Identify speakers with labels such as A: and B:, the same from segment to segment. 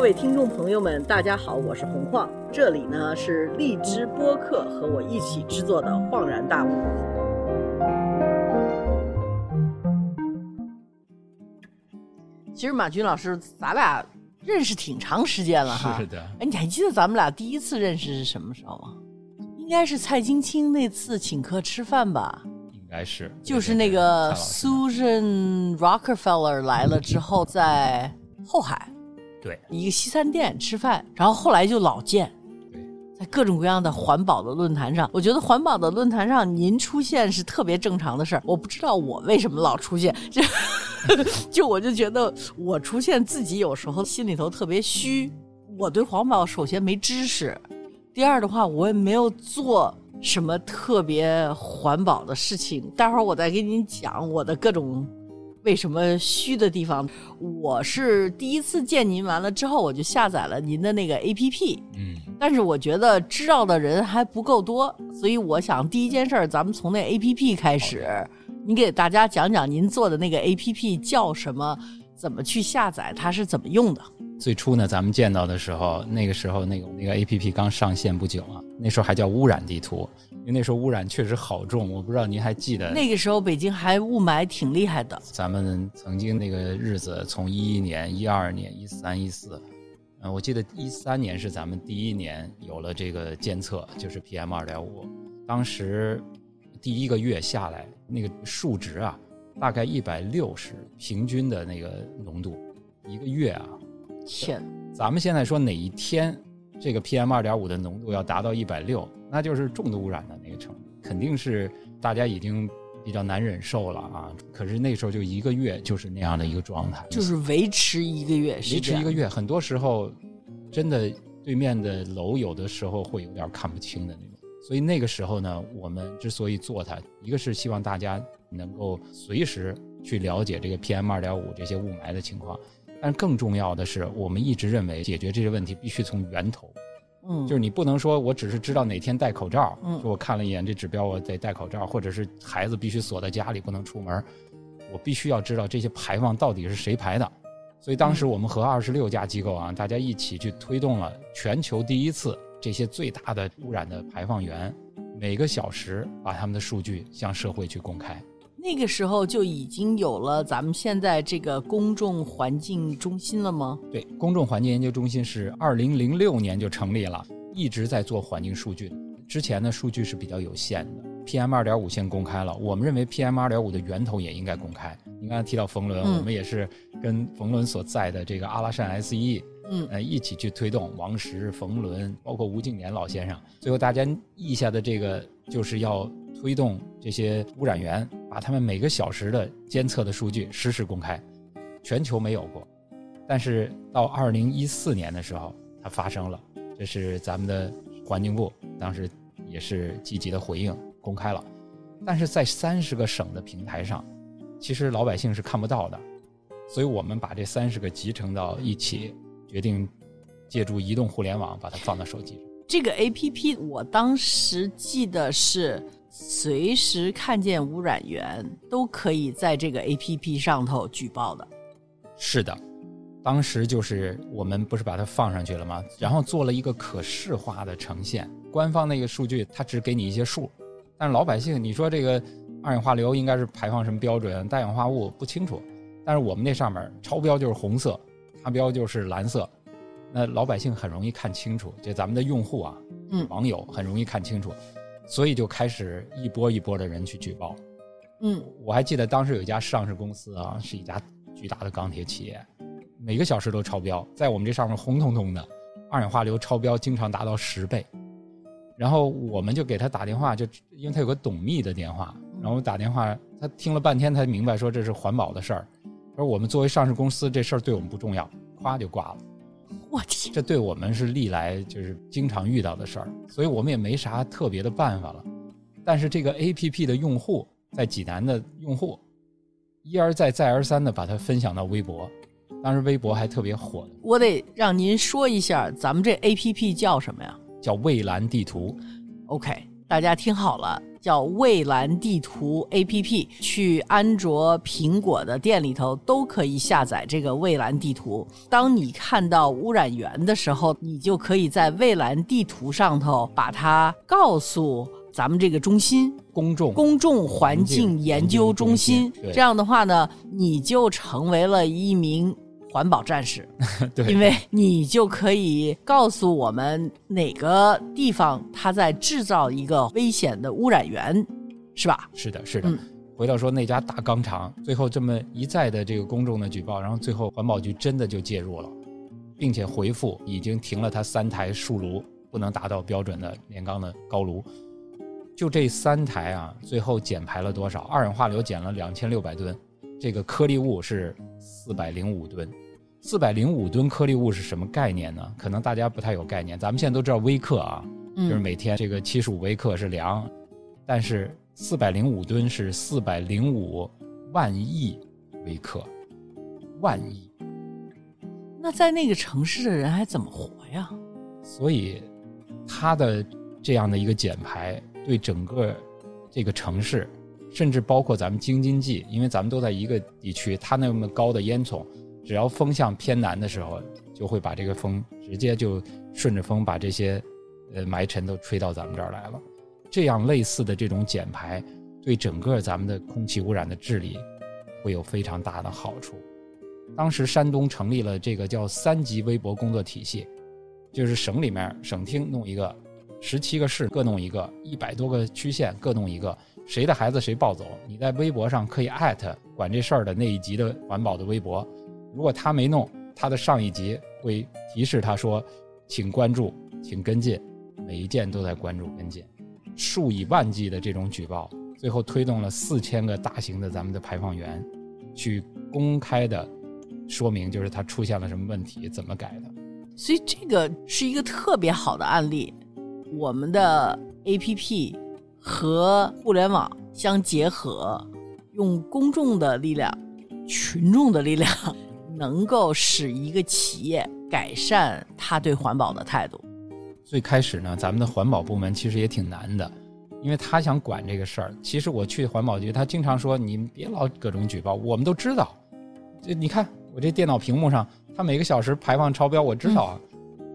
A: 各位听众朋友们，大家好，我是洪晃，这里呢是荔枝播客和我一起制作的《恍然大悟》。其实马军老师，咱俩认识挺长时间了哈。
B: 是的。
A: 哎，你还记得咱们俩第一次认识是什么时候吗？应该是蔡金青那次请客吃饭吧。
B: 应该是，
A: 就是那个 Susan Rockefeller 来了之后，在后海，
B: 对，
A: 一个西餐店吃饭，然后后来就老见，在各种各样的环保的论坛上，我觉得环保的论坛上您出现是特别正常的事儿。我不知道我为什么老出现，就 就我就觉得我出现自己有时候心里头特别虚。我对环保首先没知识，第二的话我也没有做。什么特别环保的事情？待会儿我再给你讲我的各种为什么虚的地方。我是第一次见您，完了之后我就下载了您的那个 A P P。
B: 嗯，
A: 但是我觉得知道的人还不够多，所以我想第一件事儿，咱们从那 A P P 开始，您给大家讲讲您做的那个 A P P 叫什么，怎么去下载，它是怎么用的。
B: 最初呢，咱们见到的时候，那个时候那个那个 A P P 刚上线不久啊，那时候还叫污染地图，因为那时候污染确实好重，我不知道您还记得。
A: 那个时候北京还雾霾挺厉害的。
B: 咱们曾经那个日子，从一一年、一二年、一三、一四，嗯，我记得一三年是咱们第一年有了这个监测，就是 P M 二点五，当时第一个月下来，那个数值啊，大概一百六十，平均的那个浓度，一个月啊。
A: 天，
B: 咱们现在说哪一天这个 PM 二点五的浓度要达到一百六，那就是重度污染的那个程度，肯定是大家已经比较难忍受了啊。可是那时候就一个月就是那样的一个状态，
A: 就是维持一个月，维
B: 持一个月，很多时候真的对面的楼有的时候会有点看不清的那种。所以那个时候呢，我们之所以做它，一个是希望大家能够随时去了解这个 PM 二点五这些雾霾的情况。但更重要的是，我们一直认为解决这些问题必须从源头，
A: 嗯，
B: 就是你不能说我只是知道哪天戴口罩，嗯，说我看了一眼这指标，我得戴口罩，或者是孩子必须锁在家里不能出门，我必须要知道这些排放到底是谁排的。所以当时我们和二十六家机构啊，大家一起去推动了全球第一次这些最大的污染的排放源，每个小时把他们的数据向社会去公开。
A: 那个时候就已经有了咱们现在这个公众环境中心了吗？
B: 对，公众环境研究中心是二零零六年就成立了，一直在做环境数据。之前的数据是比较有限的，PM 二点五先公开了，我们认为 PM 二点五的源头也应该公开。你刚才提到冯仑，我们也是跟冯仑所在的这个阿拉善 SE，
A: 嗯，
B: 呃，一起去推动王石、冯仑，包括吴敬琏老先生。最后大家意下的这个就是要。推动这些污染源，把他们每个小时的监测的数据实时公开，全球没有过。但是到二零一四年的时候，它发生了，这是咱们的环境部当时也是积极的回应，公开了。但是在三十个省的平台上，其实老百姓是看不到的，所以我们把这三十个集成到一起，决定借助移动互联网把它放到手机上。
A: 这个 A P P 我当时记得是。随时看见污染源都可以在这个 A P P 上头举报的。
B: 是的，当时就是我们不是把它放上去了吗？然后做了一个可视化的呈现。官方那个数据它只给你一些数，但是老百姓你说这个二氧化硫应该是排放什么标准？氮氧化物不清楚。但是我们那上面超标就是红色，达标就是蓝色，那老百姓很容易看清楚。就咱们的用户啊，
A: 嗯，
B: 网友很容易看清楚。所以就开始一波一波的人去举报，
A: 嗯，
B: 我还记得当时有一家上市公司啊，是一家巨大的钢铁企业，每个小时都超标，在我们这上面红彤彤的，二氧化硫超标经常达到十倍，然后我们就给他打电话，就因为他有个董秘的电话，然后打电话，他听了半天才明白说这是环保的事儿，说我们作为上市公司这事儿对我们不重要，咵就挂了。
A: 我天，
B: 这对我们是历来就是经常遇到的事儿，所以我们也没啥特别的办法了。但是这个 A P P 的用户在济南的用户一而再再而三的把它分享到微博，当时微博还特别火。
A: 我得让您说一下，咱们这 A P P 叫什么呀？
B: 叫蔚蓝地图。
A: OK，大家听好了，叫蔚蓝地图 APP，去安卓、苹果的店里头都可以下载这个蔚蓝地图。当你看到污染源的时候，你就可以在蔚蓝地图上头把它告诉咱们这个中心
B: 公众
A: 公众环境研究中心。
B: 对
A: 这样的话呢，你就成为了一名环保战士。
B: 对，
A: 因为你就可以告诉我们哪个地方它在制造一个危险的污染源，是吧？
B: 是的，是的。
A: 嗯
B: 回到说那家大钢厂，最后这么一再的这个公众的举报，然后最后环保局真的就介入了，并且回复已经停了它三台树炉，不能达到标准的炼钢的高炉。就这三台啊，最后减排了多少？二氧化硫减了两千六百吨，这个颗粒物是四百零五吨。四百零五吨颗粒物是什么概念呢？可能大家不太有概念。咱们现在都知道微克啊，就是
A: 嗯，
B: 每天这个七十五微克是量，但是四百零五吨是四百零五万亿微克，万亿，
A: 那在那个城市的人还怎么活呀？
B: 所以它的这样的一个减排对整个这个城市，甚至包括咱们京津冀，因为咱们都在一个地区，它那么高的烟囱，只要风向偏南的时候，就会把这个风直接就顺着风把这些呃霾尘都吹到咱们这儿来了。这样类似的这种减排，对整个咱们的空气污染的治理会有非常大的好处。当时山东成立了这个叫三级微博工作体系，就是省里面省厅弄一个，十七个市各弄一个，一百多个区县各弄一个，谁的孩子谁抱走。你在微博上可以艾特管这事儿的那一级的环保的微博，如果他没弄，他的上一级会提示他说，请关注，请跟进，每一件都在关注跟进。数以万计的这种举报，最后推动了四千个大型的咱们的排放源，去公开的说明，就是它出现了什么问题，怎么改的。
A: 所以这个是一个特别好的案例。我们的 APP 和互联网相结合，用公众的力量、群众的力量，能够使一个企业改善他对环保的态度。
B: 最开始呢，咱们的环保部门其实也挺难的，因为他想管这个事儿。其实我去环保局，他经常说你们别老各种举报，我们都知道。这你看我这电脑屏幕上，他每个小时排放超标，我知道啊。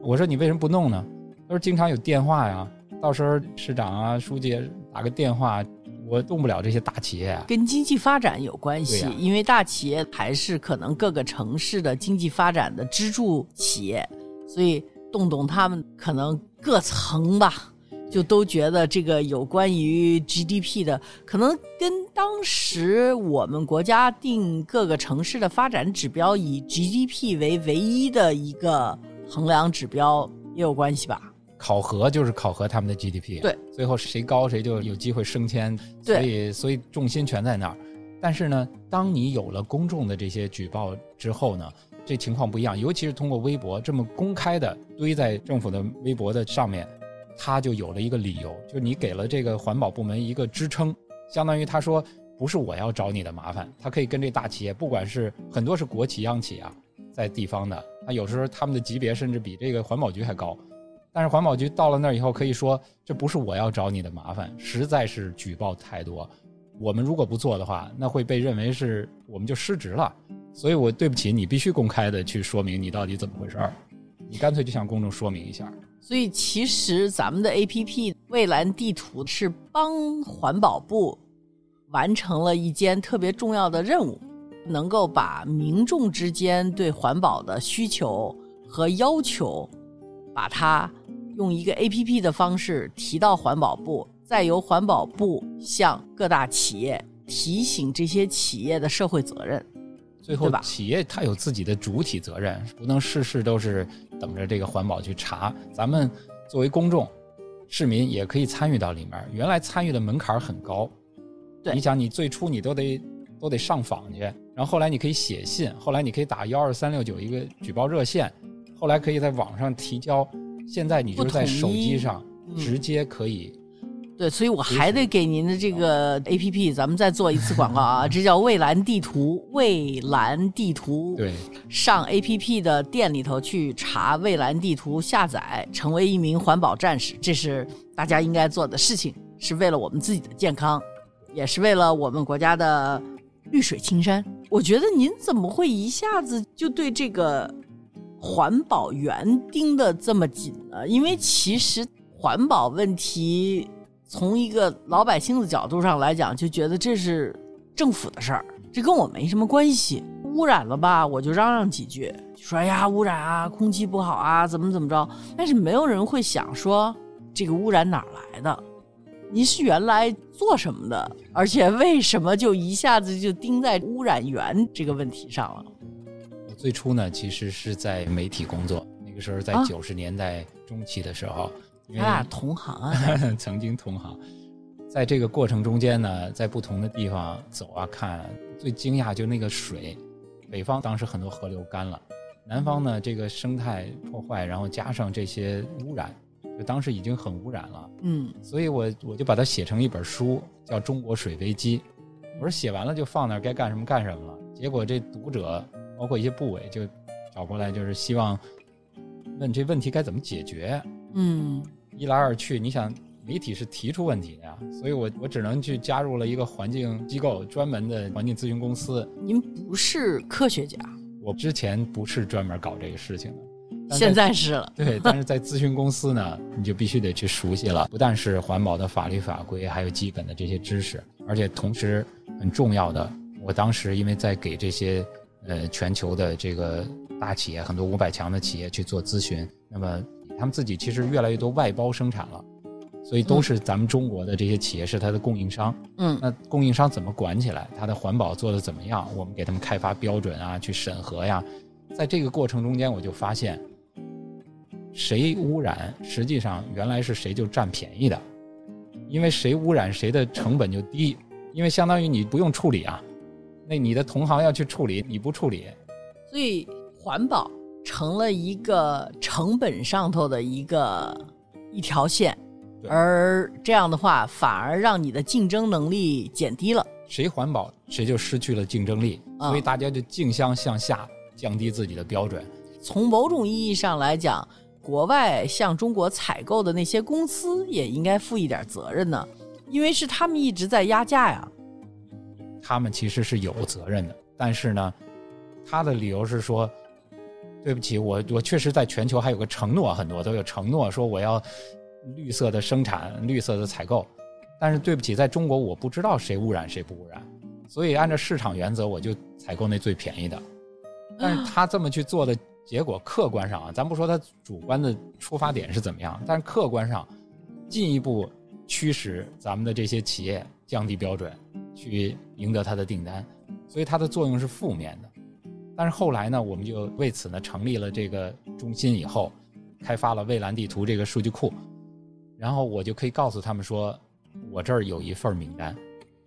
B: 我说你为什么不弄呢？他说经常有电话呀，到时候市长啊、书记打个电话，我动不了这些大企业啊。
A: 跟经济发展有关系，因为大企业还是可能各个城市的经济发展的支柱企业，所以动动他们可能各层吧，就都觉得这个有关于 GDP 的，可能跟当时我们国家定各个城市的发展指标以 GDP 为唯一的一个衡量指标也有关系吧？
B: 考核就是考核他们的 GDP，
A: 对，
B: 最后谁高谁就有机会升迁，
A: 对。
B: 所以所以重心全在那儿。但是呢，当你有了公众的这些举报之后呢，这情况不一样，尤其是通过微博这么公开的堆在政府的微博的上面，他就有了一个理由，就你给了这个环保部门一个支撑，相当于他说不是我要找你的麻烦，他可以跟这大企业，不管是很多是国企央企啊，在地方的，他有时候他们的级别甚至比这个环保局还高。但是环保局到了那儿以后，可以说这不是我要找你的麻烦，实在是举报太多。我们如果不做的话，那会被认为是我们就失职了。所以我对不起，你必须公开的去说明你到底怎么回事儿。你干脆就向公众说明一下。
A: 所以其实咱们的 APP 蔚蓝地图是帮环保部完成了一件特别重要的任务，能够把民众之间对环保的需求和要求，把它用一个 APP 的方式提到环保部，再由环保部向各大企业提醒这些企业的社会责任。
B: 最后，企业它有自己的主体责任，不能事事都是等着这个环保去查。咱们作为公众市民也可以参与到里面。原来参与的门槛很高，
A: 对
B: 你想你最初你都得都得上访去，然后后来你可以写信，后来你可以打幺二三六九一个举报热线，后来可以在网上提交，现在你就是在手机上
A: 嗯
B: 直接可以。
A: 对，所以我还得给您的这个 A P P，咱们再做一次广告啊！这叫蔚蓝地图，蔚蓝地图。
B: 对，
A: 上 A P P 的店里头去查蔚蓝地图，下载，成为一名环保战士，这是大家应该做的事情。是为了我们自己的健康，也是为了我们国家的绿水青山。我觉得您怎么会一下子就对这个环保园盯得这么紧呢？因为其实环保问题，从一个老百姓的角度上来讲，就觉得这是政府的事儿，这跟我没什么关系。污染了吧，我就嚷嚷几句，说哎呀污染啊，空气不好啊，怎么怎么着。但是没有人会想说这个污染哪儿来的，您是原来做什么的，而且为什么就一下子就盯在污染源这个问题上了？
B: 我最初呢，其实是在媒体工作，那个时候在
A: 啊
B: 九十年代中期的时候，因为
A: 咱俩同行啊，
B: 曾经同行，在这个过程中间呢，在不同的地方走啊看啊，最惊讶就那个水，北方当时很多河流干了，南方呢这个生态破坏，然后加上这些污染，就当时已经很污染了，
A: 嗯
B: 所以我我就把它写成一本书，叫《中国水危机》。我说写完了就放那儿，该干什么干什么了。结果这读者包括一些部委就找过来，就是希望问这问题该怎么解决。
A: 嗯
B: 一来二去，你想媒体是提出问题的呀，所以我我只能去加入了一个环境机构，专门的环境咨询公司。
A: 您不是科学家，
B: 我之前不是专门搞这个事情的，
A: 现在是了。
B: 对，但是在咨询公司呢，你就必须得去熟悉了，不但是环保的法律法规，还有基本的这些知识，而且同时很重要的，我当时因为在给这些呃全球的这个大企业，很多五百强的企业去做咨询，那么他们自己其实越来越多外包生产了，所以都是咱们中国的这些企业是它的供应商。
A: 嗯
B: 那供应商怎么管起来？它的环保做的怎么样？我们给他们开发标准啊，去审核呀。在这个过程中间，我就发现，谁污染，实际上原来是谁就占便宜的，因为谁污染谁的成本就低，因为相当于你不用处理啊，那你的同行要去处理，你不处理，
A: 所以环保成了一个成本上头的一个一条线，而这样的话，反而让你的竞争能力减低了。
B: 谁环保谁就失去了竞争力，
A: 啊
B: 所以大家就竞相向下降低自己的标准。
A: 从某种意义上来讲，国外向中国采购的那些公司也应该负一点责任呢，因为是他们一直在压价呀。
B: 他们其实是有责任的，但是呢，他的理由是说，对不起，我我确实在全球还有个承诺，很多都有承诺说我要绿色的生产、绿色的采购，但是对不起，在中国我不知道谁污染谁不污染，所以按照市场原则，我就采购那最便宜的。但是他这么去做的结果，客观上啊，咱不说他主观的出发点是怎么样，但是客观上进一步驱使咱们的这些企业降低标准，去赢得他的订单，所以它的作用是负面的。但是后来呢，我们就为此呢成立了这个中心以后，开发了蔚蓝地图这个数据库，然后我就可以告诉他们说，我这儿有一份名单，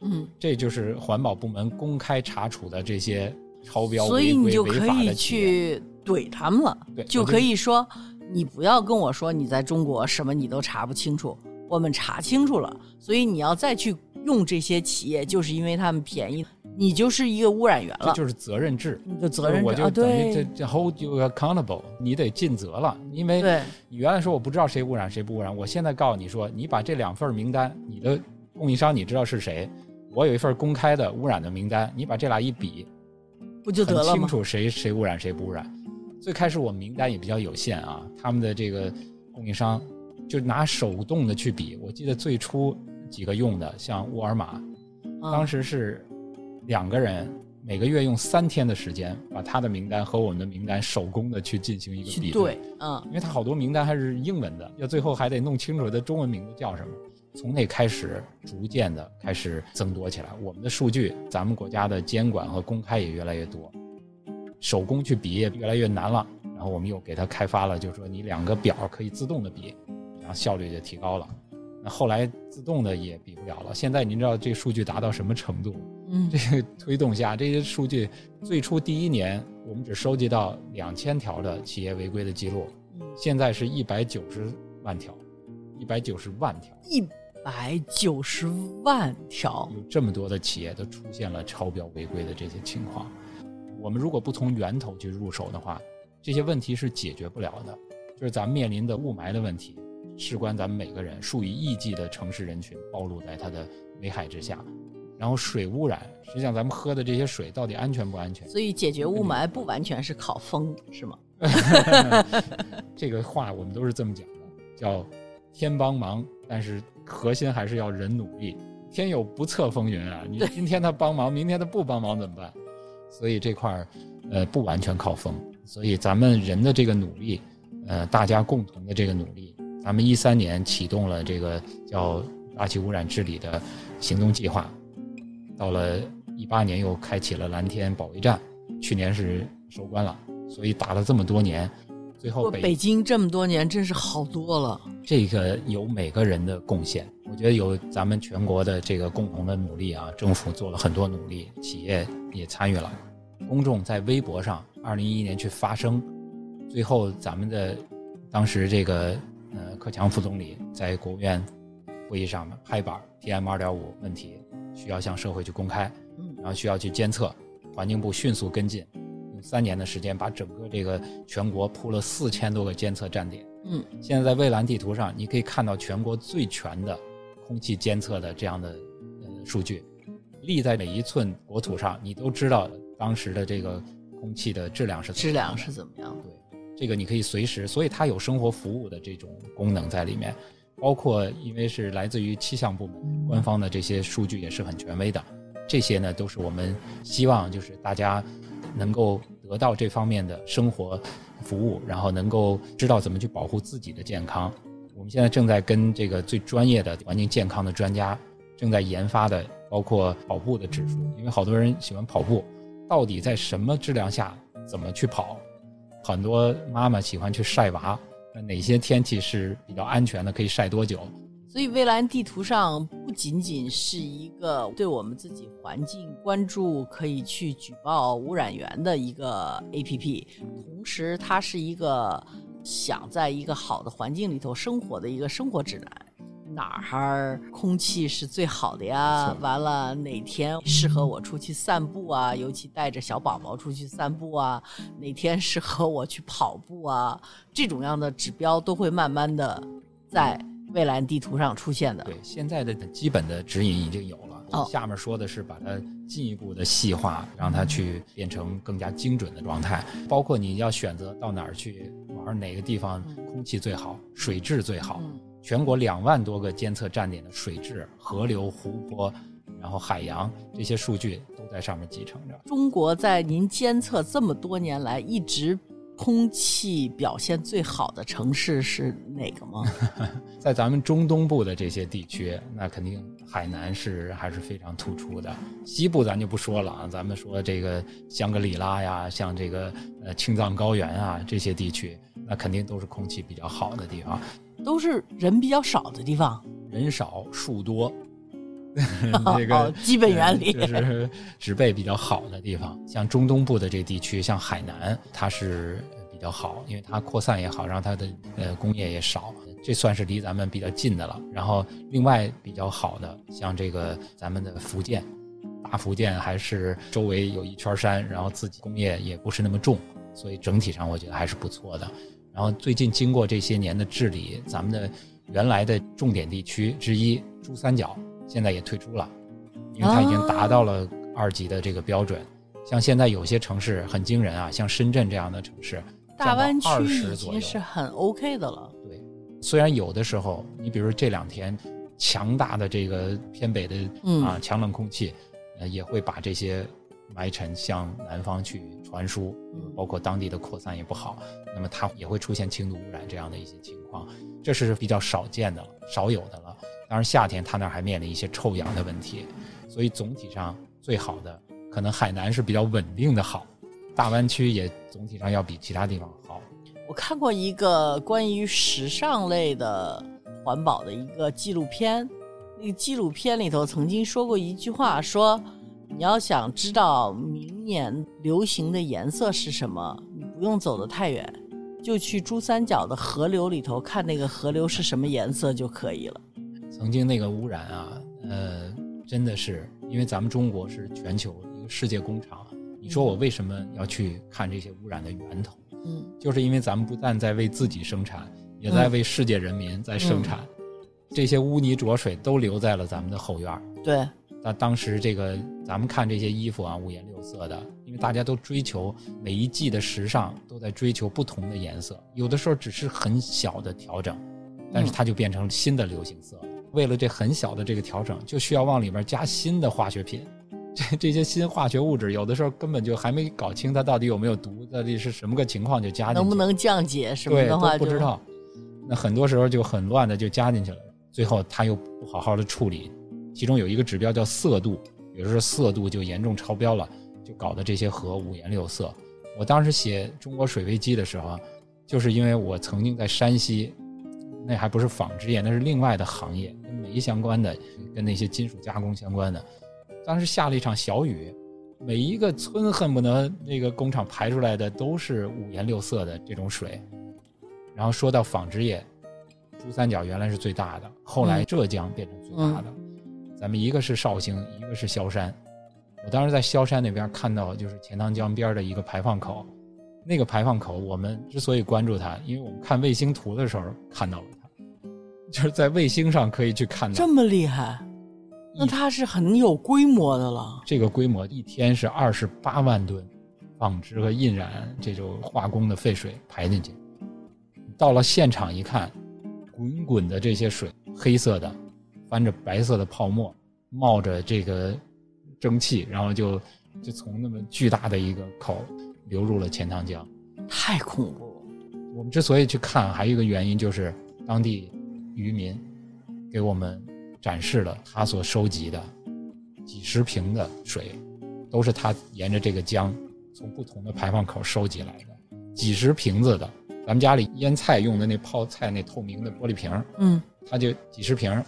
A: 嗯，
B: 这就是环保部门公开查处的这些超标、
A: 所以
B: 违规、
A: 你就可
B: 违法
A: 以。去怼他们了，
B: 对，
A: 就可以说，你不要跟我说你在中国什么你都查不清楚，我们查清楚了，所以你要再去用这些企业，就是因为他们便宜，你就是一个污染源了，
B: 这就是责任制。
A: 责任
B: 我就等于这
A: 对
B: 这 hold you accountable，你得尽责了，因为，你原来说我不知道谁污染谁不污染，我现在告诉你说，你把这两份名单，你的供应商你知道是谁，我有一份公开的污染的名单，你把这俩一比，
A: 不就得了清？
B: 楚谁谁污染谁不污染。最开始我们名单也比较有限啊，他们的这个供应商就拿手动的去比。我记得最初几个用的，像沃尔玛，
A: 啊
B: 当时是两个人每个月用三天的时间，把他的名单和我们的名单手工的去进行一个比
A: 对，嗯
B: 因为他好多名单还是英文的，要最后还得弄清楚他中文名字叫什么。从那开始，逐渐的开始增多起来。我们的数据，咱们国家的监管和公开也越来越多，手工去比也越来越难了。然后我们又给他开发了，就是说你两个表可以自动的比，然后效率就提高了。那后来自动的也比不了了。现在您知道这数据达到什么程度？
A: 嗯
B: 这个推动下，这些数据最初第一年我们只收集到两千条的企业违规的记录，
A: 嗯，
B: 现在是一百九十万条，一百九十万条，
A: 一百九十万条，
B: 有这么多的企业都出现了超标违规的这些情况。我们如果不从源头去入手的话，这些问题是解决不了的。就是咱们面临的雾霾的问题，事关咱们每个人，数以亿计的城市人群暴露在它的危害之下。然后水污染，实际上咱们喝的这些水到底安全不安全？
A: 所以解决雾霾不完全是靠风，是吗？
B: 这个话我们都是这么讲的，叫天帮忙，但是核心还是要人努力。天有不测风云啊，你今天他帮忙，明天他不帮忙怎么办？所以这块儿，呃，不完全靠风。所以咱们人的这个努力，呃，大家共同的这个努力，咱们一三年启动了这个叫大气污染治理的行动计划，到了一八年又开启了蓝天保卫战，去年是收官了。所以打了这么多年，最后
A: 北京这么多年真是好多了。
B: 这个有每个人的贡献，我觉得有咱们全国的这个共同的努力啊，政府做了很多努力，企业也参与了，公众在微博上。二零一一年去发声，最后咱们的当时这个呃克强副总理在国务院会议上拍板，PM 二点五问题需要向社会去公开，然后需要去监测，环境部迅速跟进，用三年的时间把整个这个全国铺了四千多个监测站点。
A: 嗯，
B: 现在在蔚蓝地图上，你可以看到全国最全的空气监测的这样的呃数据，立在每一寸国土上，你都知道当时的这个。空气的质量是
A: 质量是怎么样？
B: 对，这个你可以随时，所以它有生活服务的这种功能在里面，包括因为是来自于气象部门官方的这些数据也是很权威的，这些呢都是我们希望就是大家能够得到这方面的生活服务，然后能够知道怎么去保护自己的健康。我们现在正在跟这个最专业的环境健康的专家正在研发的，包括跑步的指数，因为好多人喜欢跑步。到底在什么质量下怎么去跑？很多妈妈喜欢去晒娃，哪些天气是比较安全的？可以晒多久？
A: 所以，蔚蓝地图上不仅仅是一个对我们自己环境关注，可以去举报污染源的一个 APP，同时它是一个想在一个好的环境里头生活的一个生活指南。哪儿空气是最好的呀？完了哪天适合我出去散步啊？尤其带着小宝宝出去散步啊？哪天适合我去跑步啊？这种样的指标都会慢慢的在蔚来地图上出现的。
B: 对，现在的基本的指引已经有了。哦，下面说的是把它进一步的细化，让它去变成更加精准的状态。包括你要选择到哪儿去玩，哪个地方空气最好，水质最好。全国两万多个监测站点的水质、河流、湖泊，然后海洋这些数据都在上面集成着。
A: 中国在您监测这么多年来，一直空气表现最好的城市是哪个吗？
B: 在咱们中东部的这些地区，那肯定海南是还是非常突出的。西部咱就不说了啊，咱们说这个香格里拉呀，像这个呃青藏高原啊这些地区，那肯定都是空气比较好的地方。
A: 都是人比较少的地方，
B: 人少树多，
A: 这个基本原理
B: 就是植被比较好的地方。像中东部的这地区，像海南，它是比较好，因为它扩散也好，然后它的呃工业也少，这算是离咱们比较近的了。然后另外比较好的，像这个咱们的福建，大福建还是周围有一圈山，然后自己工业也不是那么重，所以整体上我觉得还是不错的。然后最近经过这些年的治理，咱们的原来的重点地区之一珠三角现在也退出了，因为它已经达到了二级的这个标准。像现在有些城市很惊人啊，像深圳这样的城市，
A: 大湾区已经是很 OK 的了。
B: 对，虽然有的时候，你比如这两天强大的这个偏北的啊强冷空气，呃也会把这些。霾尘向南方去传输，包括当地的扩散也不好，那么它也会出现轻度污染这样的一些情况，这是比较少见的了，少有的了。当然夏天它那儿还面临一些臭氧的问题，所以总体上最好的可能海南是比较稳定的好，大湾区也总体上要比其他地方好。
A: 我看过一个关于时尚类的环保的一个纪录片，那个纪录片里头曾经说过一句话说。你要想知道明年流行的颜色是什么，你不用走得太远，就去珠三角的河流里头看那个河流是什么颜色就可以了。
B: 曾经那个污染啊，呃，真的是因为咱们中国是全球一个世界工厂。你说我为什么要去看这些污染的源头？
A: 嗯，
B: 就是因为咱们不但在为自己生产，也在为世界人民在生产。这些污泥浊水都留在了咱们的后院儿。
A: 对，
B: 那当时这个咱们看这些衣服啊，五颜六色的，因为大家都追求每一季的时尚，都在追求不同的颜色，有的时候只是很小的调整，但是它就变成新的流行色了。为了这很小的这个调整，就需要往里面加新的化学品。这这些新化学物质，有的时候根本就还没搞清它到底有没有毒，到底是什么个情况就加进去，
A: 能不能降解什么
B: 对
A: 的话就
B: 都不知道。那很多时候就很乱的就加进去了，最后它又不好好的处理，其中有一个指标叫色度，有时候色度就严重超标了，就搞得这些河五颜六色。我当时写中国水危机的时候啊，就是因为我曾经在山西，那还不是纺织业，那是另外的行业，跟煤相关的，跟那些金属加工相关的。当时下了一场小雨，每一个村恨不得那个工厂排出来的都是五颜六色的这种水。然后说到纺织业，珠三角原来是最大的，后来浙江变成最大的。咱们一个是绍兴，一个是萧山。我当时在萧山那边看到，就是钱塘江边的一个排放口。那个排放口，我们之所以关注它，因为我们看卫星图的时候看到了它，就是在卫星上可以去看到
A: 这么厉害，那它是很有规模的了。
B: 这个规模，一天是二十八万吨纺织和印染这种化工的废水排进去。到了现场一看，滚滚的这些水，黑色的，翻着白色的泡沫，冒着这个蒸汽，然后就就从那么巨大的一个口流入了钱塘江。
A: 太恐怖了。
B: 我们之所以去看，还有一个原因就是当地渔民给我们展示了他所收集的几十瓶的水，都是他沿着这个江从不同的排放口收集来的，几十瓶子的。咱们家里腌菜用的那泡菜那透明的玻璃瓶儿，
A: 嗯，
B: 他就几十瓶儿，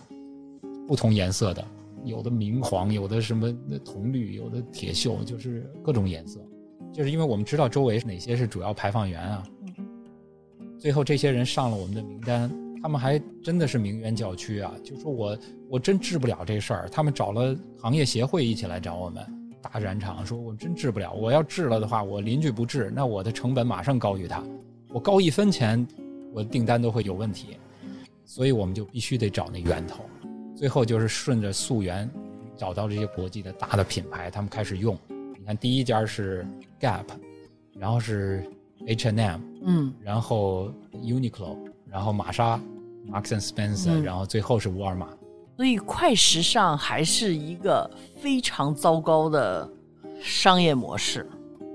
B: 不同颜色的，有的明黄，有的什么铜绿，有的铁锈，就是各种颜色。就是因为我们知道周围哪些是主要排放源啊，最后这些人上了我们的名单，他们还真的是名媛教区啊，就说我我真治不了这事儿，他们找了行业协会一起来找我们。大染厂说：“我真治不了，我要治了的话，我邻居不治，那我的成本马上高于他。我高一分钱，我的订单都会有问题，所以我们就必须得找那源头。最后就是顺着溯源，找到这些国际的大的品牌，他们开始用。你看，第一家是 Gap，然后是 H&M，
A: 嗯，
B: 然后 Uniqlo，然后玛莎 Marks and Spencer，、
A: 嗯
B: 然后最后是沃尔玛。
A: 所以快时尚还是一个非常糟糕的商业模式。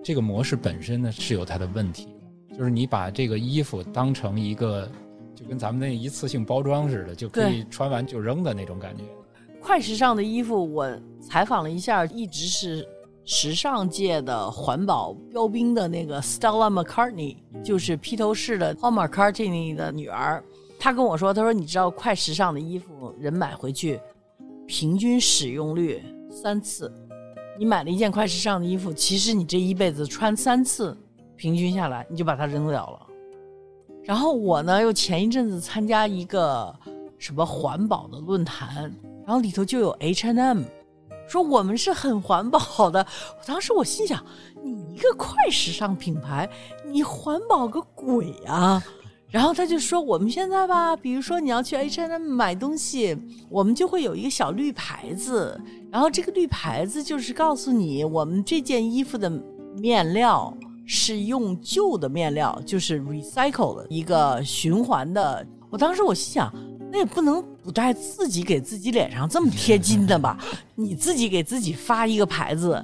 B: 这个模式本身呢是有它的问题的，就是你把这个衣服当成一个，就跟咱们那一次性包装似的，就可以穿完就扔的那种感觉。
A: 快时尚的衣服，我采访了一下，一直是时尚界的环保标兵的那个 Stella McCartney，就是披头士的 Paul McCartney 的女儿。她跟我说，她说你知道快时尚的衣服人买回去，平均使用率三次。你买了一件快时尚的衣服，其实你这一辈子穿三次，平均下来你就把它扔掉了。然后我呢，又前一阵子参加一个什么环保的论坛，然后里头就有 H and M，说我们是很环保的。我当时我心想，你一个快时尚品牌，你环保个鬼啊！然后他就说，我们现在吧，比如说你要去 H and M 买东西，我们就会有一个小绿牌子，然后这个绿牌子就是告诉你，我们这件衣服的面料是用旧的面料，就是 recycle 的一个循环的。我当时我心想，那也不能不带自己给自己脸上这么贴金的吧？你自己给自己发一个牌子，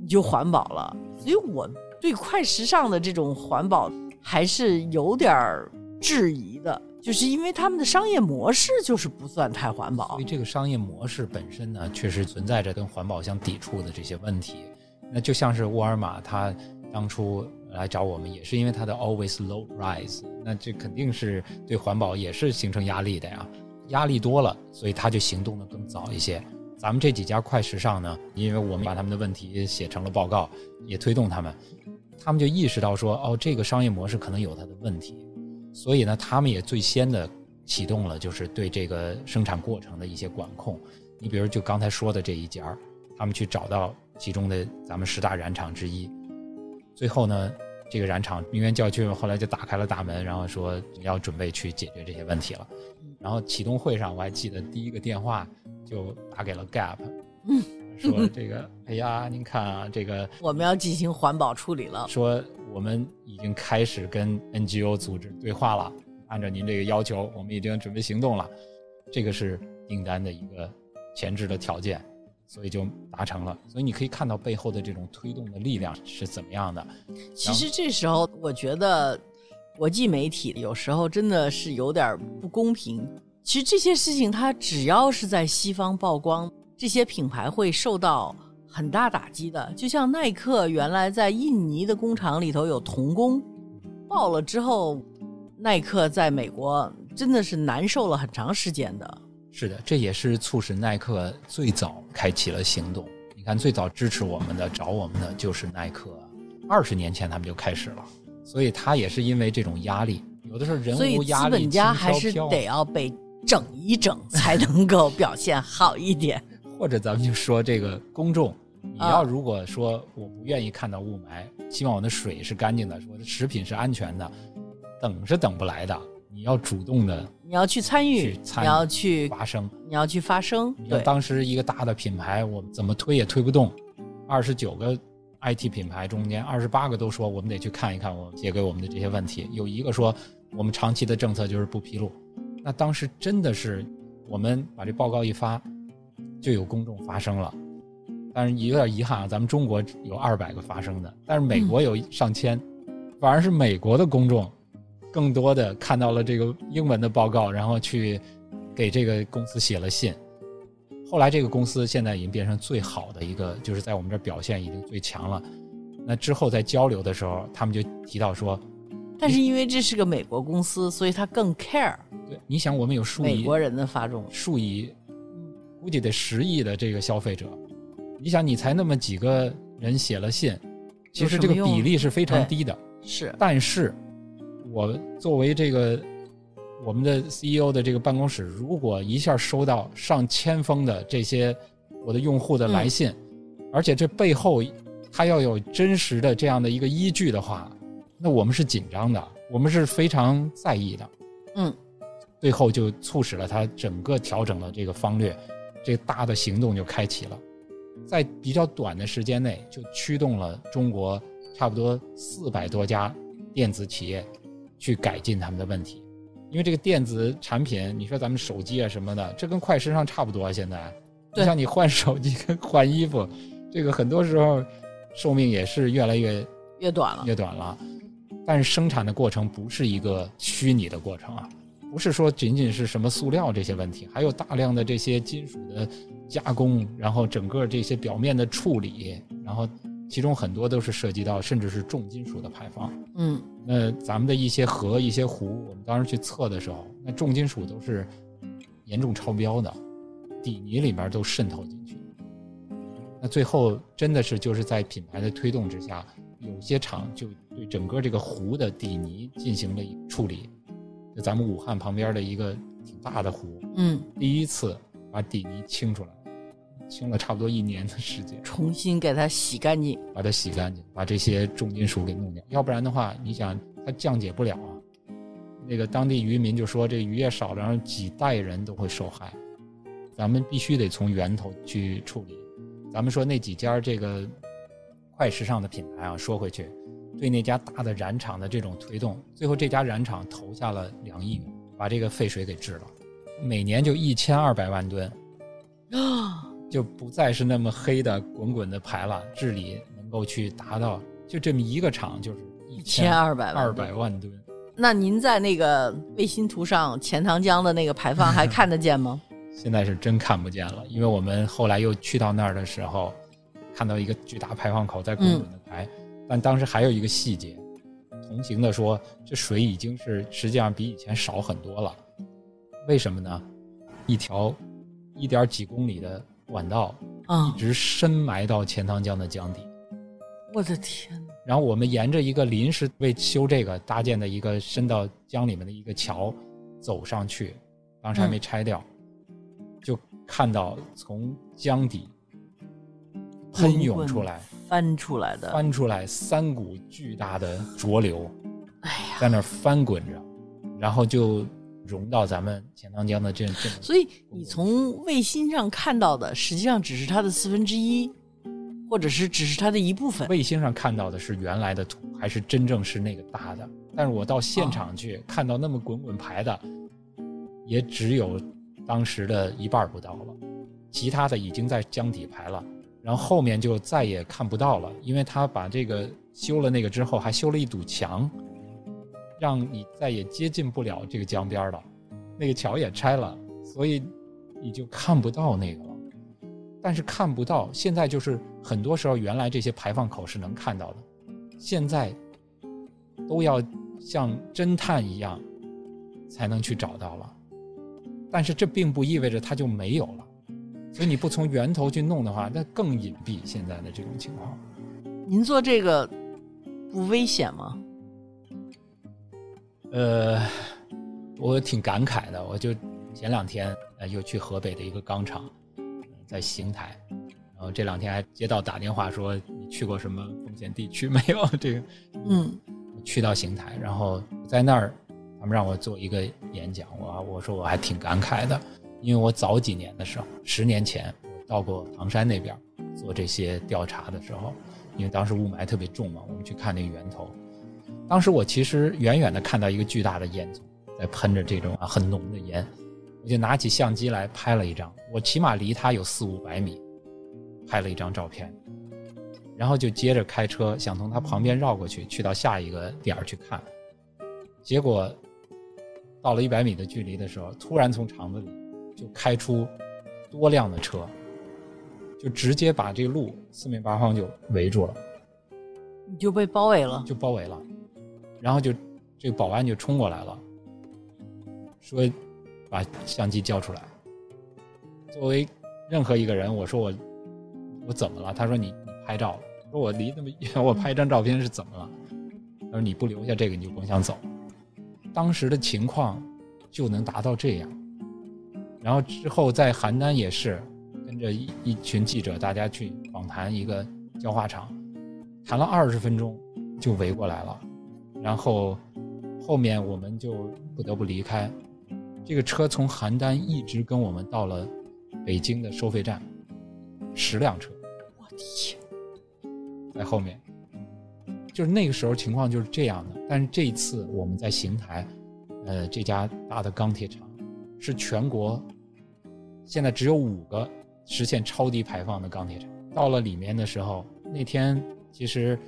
A: 你就环保了。所以我对快时尚的这种环保还是有点儿质疑的，就是因为他们的商业模式就是不算太环保
B: 所以。这个商业模式本身呢，确实存在着跟环保相抵触的这些问题。那就像是沃尔玛，它当初来找我们，也是因为它的 always low price，那这肯定是对环保也是形成压力的呀。压力多了，所以它就行动的更早一些。咱们这几家快时尚呢，因为我们把他们的问题写成了报告，也推动他们，他们就意识到说，哦，这个商业模式可能有它的问题，所以呢，他们也最先的启动了，就是对这个生产过程的一些管控。你比如就刚才说的这一家儿，他们去找到其中的咱们十大染厂之一，最后呢，这个染厂名媛教区后来就打开了大门，然后说要准备去解决这些问题了。然后启动会上，我还记得第一个电话就打给了 Gap，
A: 嗯，
B: 说这个，哎呀，您看啊，这个
A: 我们要进行环保处理了。
B: 说我们已经开始跟 NGO 组织对话了，按照您这个要求，我们已经准备行动了。这个是订单的一个前置的条件。所以就达成了，所以你可以看到背后的这种推动的力量是怎么样的。
A: 其实这时候，我觉得国际媒体有时候真的是有点不公平。其实这些事情，它只要是在西方曝光，这些品牌会受到很大打击的。就像耐克原来在印尼的工厂里头有童工，爆了之后，耐克在美国真的是难受了很长时间的。
B: 是的，这也是促使耐克最早开启了行动。你看，最早支持我们的、找我们的就是耐克，二十年前他们就开始了。所以，他也是因为这种压力，有的时候人无压
A: 力，资本家还是得要被整一整，才能够表现好一点。
B: 或者咱们就说这个公众，你要如果说我不愿意看到雾霾，希望我的水是干净的，我的食品是安全的，等是等不来的。你要主动的，
A: 你要去参与，你要去
B: 发声，
A: 你要去发声。
B: 对，当时一个大的品牌，我们怎么推也推不动。二十九个 IT 品牌中间，二十八个都说我们得去看一看我写给我们的这些问题。有一个说我们长期的政策就是不披露。那当时真的是我们把这报告一发，就有公众发声了。但是有点遗憾啊，咱们中国有二百个发声的，但是美国有上千，反而是美国的公众。更多的看到了这个英文的报告，然后去给这个公司写了信。后来这个公司现在已经变成最好的一个，就是在我们这儿表现已经最强了。那之后在交流的时候，他们就提到说，
A: 但是因为这是个美国公司，所以他更 care。
B: 对，你想我们有数
A: 亿美国人的发众，
B: 数亿，估计得十亿的这个消费者，你想你才那么几个人写了信，其实这个比例是非常低的。
A: 是，
B: 但是。我作为这个我们的 CEO 的这个办公室，如果一下收到上千封的这些我的用户的来信，而且这背后他要有真实的这样的一个依据的话，那我们是紧张的，我们是非常在意的。
A: 嗯，
B: 最后就促使了他整个调整了这个方略，这大的行动就开启了，在比较短的时间内就驱动了中国差不多四百多家电子企业。去改进他们的问题，因为这个电子产品，你说咱们手机啊什么的，这跟快时尚差不多。现在，
A: 就
B: 像你换手机跟换衣服，这个很多时候寿命也是越来越
A: 越短了，
B: 越短了。但是生产的过程不是一个虚拟的过程啊，不是说仅仅是什么塑料这些问题，还有大量的这些金属的加工，然后整个这些表面的处理，然后。其中很多都是涉及到，甚至是重金属的排放。
A: 嗯，
B: 那咱们的一些河、一些湖，我们当时去测的时候，那重金属都是严重超标的，底泥里面都渗透进去。那最后真的是就是在品牌的推动之下，有些厂就对整个这个湖的底泥进行了处理。就咱们武汉旁边的一个挺大的湖，
A: 嗯，
B: 第一次把底泥清出来。清了差不多一年的时间，
A: 重新给它洗干净，
B: 把它洗干净，把这些重金属给弄掉。要不然的话，你想它降解不了啊。那个当地渔民就说，这渔业少了，然后几代人都会受害。咱们必须得从源头去处理。咱们说那几家这个快时尚的品牌啊，说回去，对那家大的染厂的这种推动，最后这家染厂投下了两亿元，把这个废水给治了，每年就一千二百万吨
A: 啊。
B: 就不再是那么黑的滚滚的排了，治理能够去达到，就这么一个厂就是一千
A: 二百
B: 二百万吨。
A: 那您在那个卫星图上钱塘江的那个排放还 看得见吗？
B: 现在是真看不见了，因为我们后来又去到那儿的时候，看到一个巨大排放口在滚滚的排，但当时还有一个细节，同行的说这水已经是实际上比以前少很多了，为什么呢？一条一点几公里的。管道一直深埋到钱塘江的江底，
A: 我的天
B: 然后我们沿着一个临时为修这个搭建的一个深到江里面的一个桥走上去，当时还没拆掉，就看到从江底喷涌出来
A: 翻出来的，
B: 翻出来三股巨大的浊流，
A: 哎呀，
B: 在那翻滚着，然后就融到咱们钱塘江的这这
A: 所以你从卫星上看到的，实际上只是它的四分之一，或者是只是它的一部分。
B: 卫星上看到的是原来的图，还是真正是那个大的？但是我到现场去、看到那么滚滚排的，也只有当时的一半儿不到了，其他的已经在江底排了，然后后面就再也看不到了，因为他把这个修了那个之后，还修了一堵墙，让你再也接近不了这个江边了，那个桥也拆了，所以你就看不到那个了。但是看不到，现在就是很多时候原来这些排放口是能看到的，现在都要像侦探一样才能去找到了。但是这并不意味着它就没有了，所以你不从源头去弄的话，那更隐蔽。现在的这种情况，
A: 您做这个不危险吗？
B: 呃，我挺感慨的。我就前两天呃又去河北的一个钢厂，呃在邢台，然后这两天还接到打电话说你去过什么风险地区 没有？这个
A: 嗯
B: 去到邢台，然后在那儿，他们让我做一个演讲，我我说我还挺感慨的，因为我早几年的时候，十年前我到过唐山那边做这些调查的时候，因为当时雾霾特别重嘛，我们去看那个源头，当时我其实远远的看到一个巨大的烟囱在喷着这种啊很浓的烟，我就拿起相机来拍了一张，我起码离它有四五百米，拍了一张照片。然后就接着开车，想从它旁边绕过去，去到下一个点儿去看。结果到了一百米的距离的时候，突然从厂子里就开出多辆的车，就直接把这路四面八方就围住了，
A: 你就被包围了。
B: 就包围了。然后就这保安就冲过来了，说把相机交出来。作为任何一个人，我说我我怎么了？他说你你拍照了。说我离那么远，我拍张照片是怎么了？他说你不留下这个你就甭想走。当时的情况就能达到这样。然后之后在邯郸也是跟着一一群记者，大家去访谈一个焦化厂，谈了二十分钟就围过来了。然后后面我们就不得不离开。这个车从邯郸一直跟我们到了北京的收费站，十辆车。
A: 我的天！
B: 在后面，就是那个时候情况就是这样的。但是这一次我们在邢台，呃，这家大的钢铁厂是全国现在只有五个实现超低排放的钢铁厂。到了里面的时候，那天其实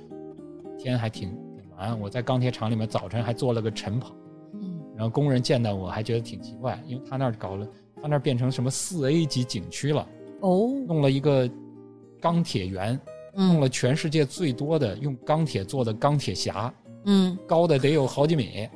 B: 天还挺挺蓝，我在钢铁厂里面早晨还做了个晨跑，
A: 嗯
B: 然后工人见到我还觉得挺奇怪，因为他那儿搞了，他那儿变成什么四 A 级景区了，
A: 哦，
B: 弄了一个钢铁园。弄
A: 嗯
B: 了全世界最多的用钢铁做的钢铁侠，
A: 嗯，
B: 高的得有好几米，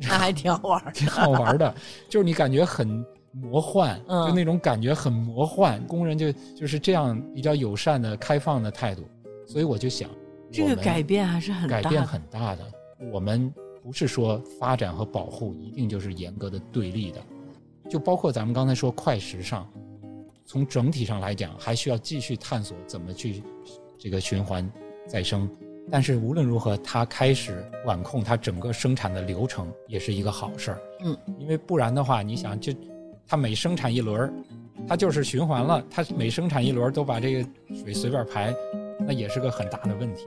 A: 那还挺好玩儿。
B: 挺好玩的。就是你感觉很魔幻，
A: 嗯
B: 就那种感觉很魔幻。工人就就是这样比较友善的、开放的态度，所以我就想，
A: 这个改变还是很大的。
B: 改变很大的。我们不是说发展和保护一定就是严格的对立的，就包括咱们刚才说快时尚，从整体上来讲，还需要继续探索怎么去这个循环再生。但是无论如何，它开始管控它整个生产的流程，也是一个好事儿。
A: 嗯，
B: 因为不然的话，你想，就它每生产一轮儿，它就是循环了，它每生产一轮儿都把这个水随便排，那也是个很大的问题。